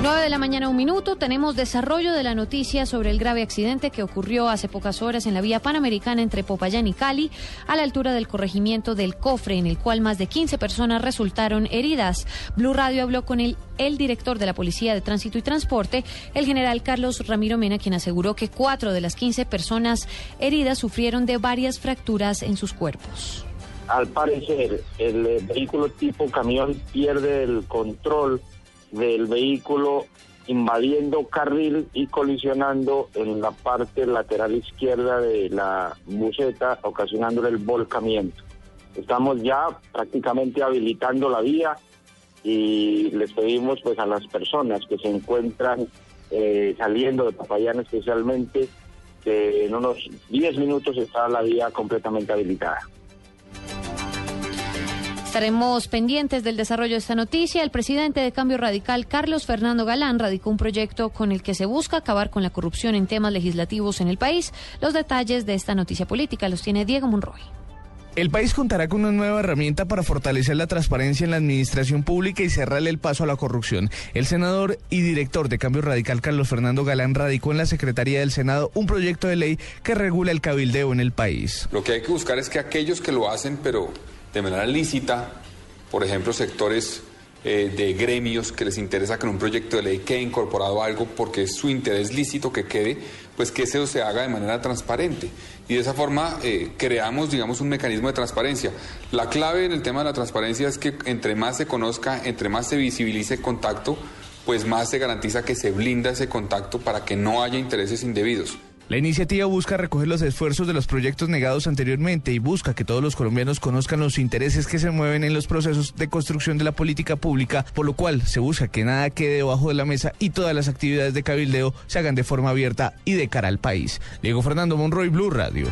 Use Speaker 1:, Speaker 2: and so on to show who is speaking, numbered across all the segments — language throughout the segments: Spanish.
Speaker 1: 9 de la mañana, un minuto. Tenemos desarrollo de la noticia sobre el grave accidente que ocurrió hace pocas horas en la vía panamericana entre Popayán y Cali, a la altura del corregimiento del Cofre, en el cual más de 15 personas resultaron heridas. Blue Radio habló con el, el director de la Policía de Tránsito y Transporte, el general Carlos Ramiro Mena, quien aseguró que cuatro de las 15 personas heridas sufrieron de varias fracturas en sus cuerpos.
Speaker 2: Al parecer, el eh, vehículo tipo camión pierde el control del vehículo invadiendo carril y colisionando en la parte lateral izquierda de la buseta, ocasionándole el volcamiento. Estamos ya prácticamente habilitando la vía y les pedimos pues a las personas que se encuentran eh, saliendo de Papayán especialmente que en unos 10 minutos está la vía completamente habilitada.
Speaker 1: Estaremos pendientes del desarrollo de esta noticia. El presidente de Cambio Radical, Carlos Fernando Galán, radicó un proyecto con el que se busca acabar con la corrupción en temas legislativos en el país. Los detalles de esta noticia política los tiene Diego Monroy.
Speaker 3: El país contará con una nueva herramienta para fortalecer la transparencia en la administración pública y cerrarle el paso a la corrupción. El senador y director de Cambio Radical, Carlos Fernando Galán, radicó en la Secretaría del Senado un proyecto de ley que regula el cabildeo en el país.
Speaker 4: Lo que hay que buscar es que aquellos que lo hacen, pero de manera lícita, por ejemplo, sectores eh, de gremios que les interesa que en un proyecto de ley quede incorporado algo porque es su interés lícito que quede, pues que eso se haga de manera transparente. Y de esa forma eh, creamos, digamos, un mecanismo de transparencia. La clave en el tema de la transparencia es que entre más se conozca, entre más se visibilice el contacto, pues más se garantiza que se blinda ese contacto para que no haya intereses indebidos.
Speaker 3: La iniciativa busca recoger los esfuerzos de los proyectos negados anteriormente y busca que todos los colombianos conozcan los intereses que se mueven en los procesos de construcción de la política pública, por lo cual se busca que nada quede debajo de la mesa y todas las actividades de cabildeo se hagan de forma abierta y de cara al país. Diego Fernando Monroy, Blue Radio.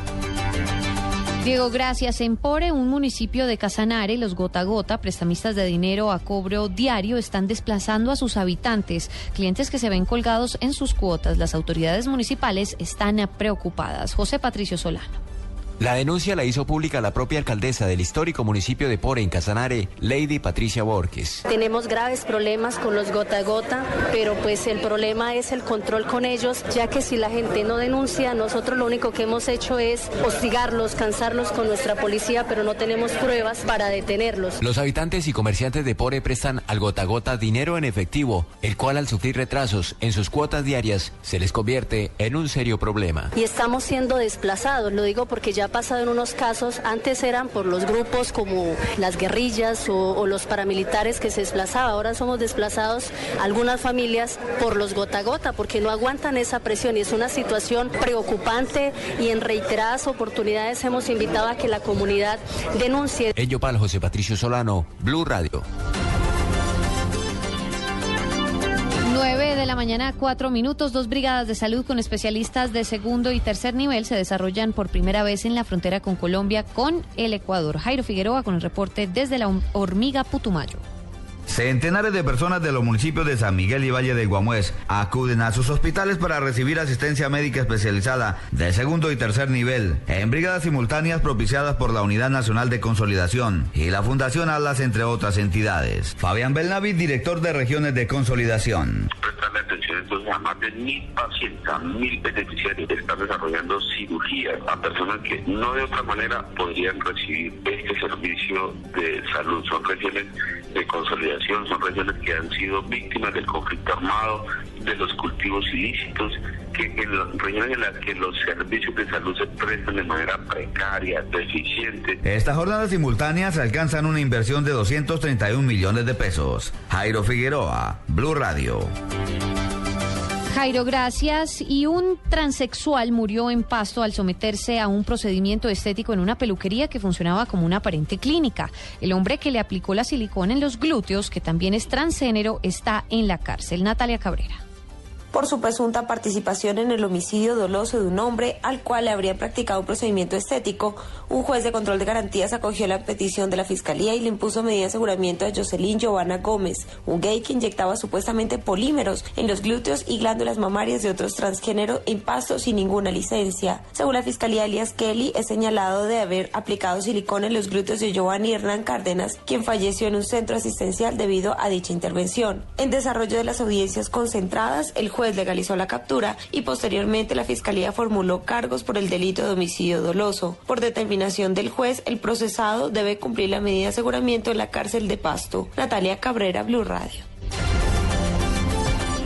Speaker 1: Diego, gracias. En Pore, un municipio de Casanare, los gota gota, prestamistas de dinero a cobro diario, están desplazando a sus habitantes, clientes que se ven colgados en sus cuotas. Las autoridades municipales están preocupadas. José Patricio Solano.
Speaker 5: La denuncia la hizo pública la propia alcaldesa del histórico municipio de Pore, en Casanare, Lady Patricia Borges.
Speaker 6: Tenemos graves problemas con los gota a gota, pero pues el problema es el control con ellos, ya que si la gente no denuncia, nosotros lo único que hemos hecho es hostigarlos, cansarlos con nuestra policía, pero no tenemos pruebas para detenerlos.
Speaker 5: Los habitantes y comerciantes de Pore prestan al gota a gota dinero en efectivo, el cual al sufrir retrasos en sus cuotas diarias se les convierte en un serio problema.
Speaker 6: Y estamos siendo desplazados, lo digo porque ya ha pasado en unos casos, antes eran por los grupos como las guerrillas o, los paramilitares que se desplazaban, ahora somos desplazados algunas familias por los gota a gota, porque no aguantan esa presión y es una situación preocupante y en reiteradas oportunidades hemos invitado a que la comunidad denuncie.
Speaker 5: Ello para José Patricio Solano, Blue Radio.
Speaker 1: La mañana, cuatro minutos. Dos brigadas de salud con especialistas de segundo y tercer nivel se desarrollan por primera vez en la frontera con Colombia con el Ecuador. Jairo Figueroa con el reporte desde la hormiga Putumayo.
Speaker 7: Centenares de personas de los municipios de San Miguel y Valle de Guamués acuden a sus hospitales para recibir asistencia médica especializada de segundo y tercer nivel en brigadas simultáneas propiciadas por la Unidad Nacional de Consolidación y la Fundación Alas, entre otras entidades. Fabián Belnavi, director de Regiones de Consolidación.
Speaker 8: Entonces a más de mil pacientes, mil beneficiarios están desarrollando cirugía a personas que no de otra manera podrían recibir este servicio de salud. Son regiones de consolidación, son regiones que han sido víctimas del conflicto armado, de los cultivos ilícitos, que en las regiones en las que los servicios de salud se prestan de manera precaria, deficiente.
Speaker 7: Estas jornadas simultáneas alcanzan una inversión de 231 millones de pesos. Jairo Figueroa, Blue Radio.
Speaker 1: Jairo, gracias. Y un transexual murió en Pasto al someterse a un procedimiento estético en una peluquería que funcionaba como una aparente clínica. El hombre que le aplicó la silicona en los glúteos, que también es transgénero, está en la cárcel. Natalia Cabrera
Speaker 9: por su presunta participación en el homicidio doloso de un hombre al cual le habría practicado un procedimiento estético. Un juez de control de garantías acogió la petición de la fiscalía y le impuso medida de aseguramiento a Jocelyn Giovanna Gómez, un gay que inyectaba supuestamente polímeros en los glúteos y glándulas mamarias de otros transgénero en pasto sin ninguna licencia. Según la fiscalía, Elias Kelly es señalado de haber aplicado silicona en los glúteos de Giovanni Hernán Cárdenas, quien falleció en un centro asistencial debido a dicha intervención. En desarrollo de las audiencias concentradas, el juez legalizó la captura y posteriormente la Fiscalía formuló cargos por el delito de homicidio doloso. Por determinación del juez, el procesado debe cumplir la medida de aseguramiento en la cárcel de Pasto. Natalia Cabrera, Blue Radio.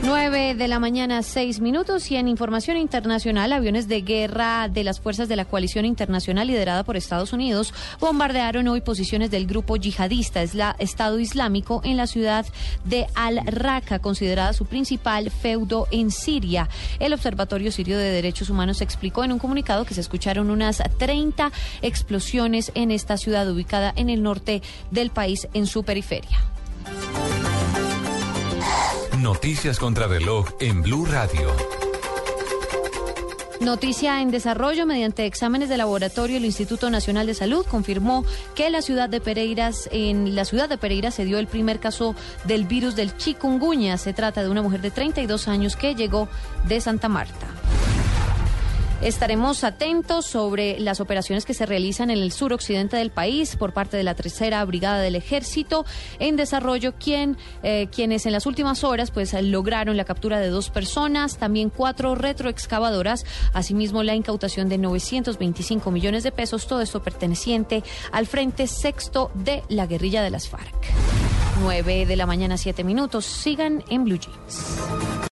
Speaker 1: 9 de la mañana, 6 minutos y en información internacional, aviones de guerra de las fuerzas de la coalición internacional liderada por Estados Unidos bombardearon hoy posiciones del grupo yihadista Estado Islámico en la ciudad de Al-Raqqa, considerada su principal feudo en Siria. El Observatorio Sirio de Derechos Humanos explicó en un comunicado que se escucharon unas 30 explosiones en esta ciudad ubicada en el norte del país en su periferia.
Speaker 10: Noticias contra reloj en Blue Radio.
Speaker 1: Noticia en desarrollo, mediante exámenes de laboratorio, el Instituto Nacional de Salud confirmó que la ciudad de Pereiras, en la ciudad de Pereira se dio el primer caso del virus del chikungunya. Se trata de una mujer de 32 años que llegó de Santa Marta. Estaremos atentos sobre las operaciones que se realizan en el suroccidente del país por parte de la tercera brigada del ejército en desarrollo, quien, eh, quienes en las últimas horas pues lograron la captura de dos personas, también cuatro retroexcavadoras, asimismo la incautación de 925 millones de pesos, todo esto perteneciente al Frente Sexto de la guerrilla de las FARC. 9 de la mañana, 7 minutos. Sigan en Blue Jeans.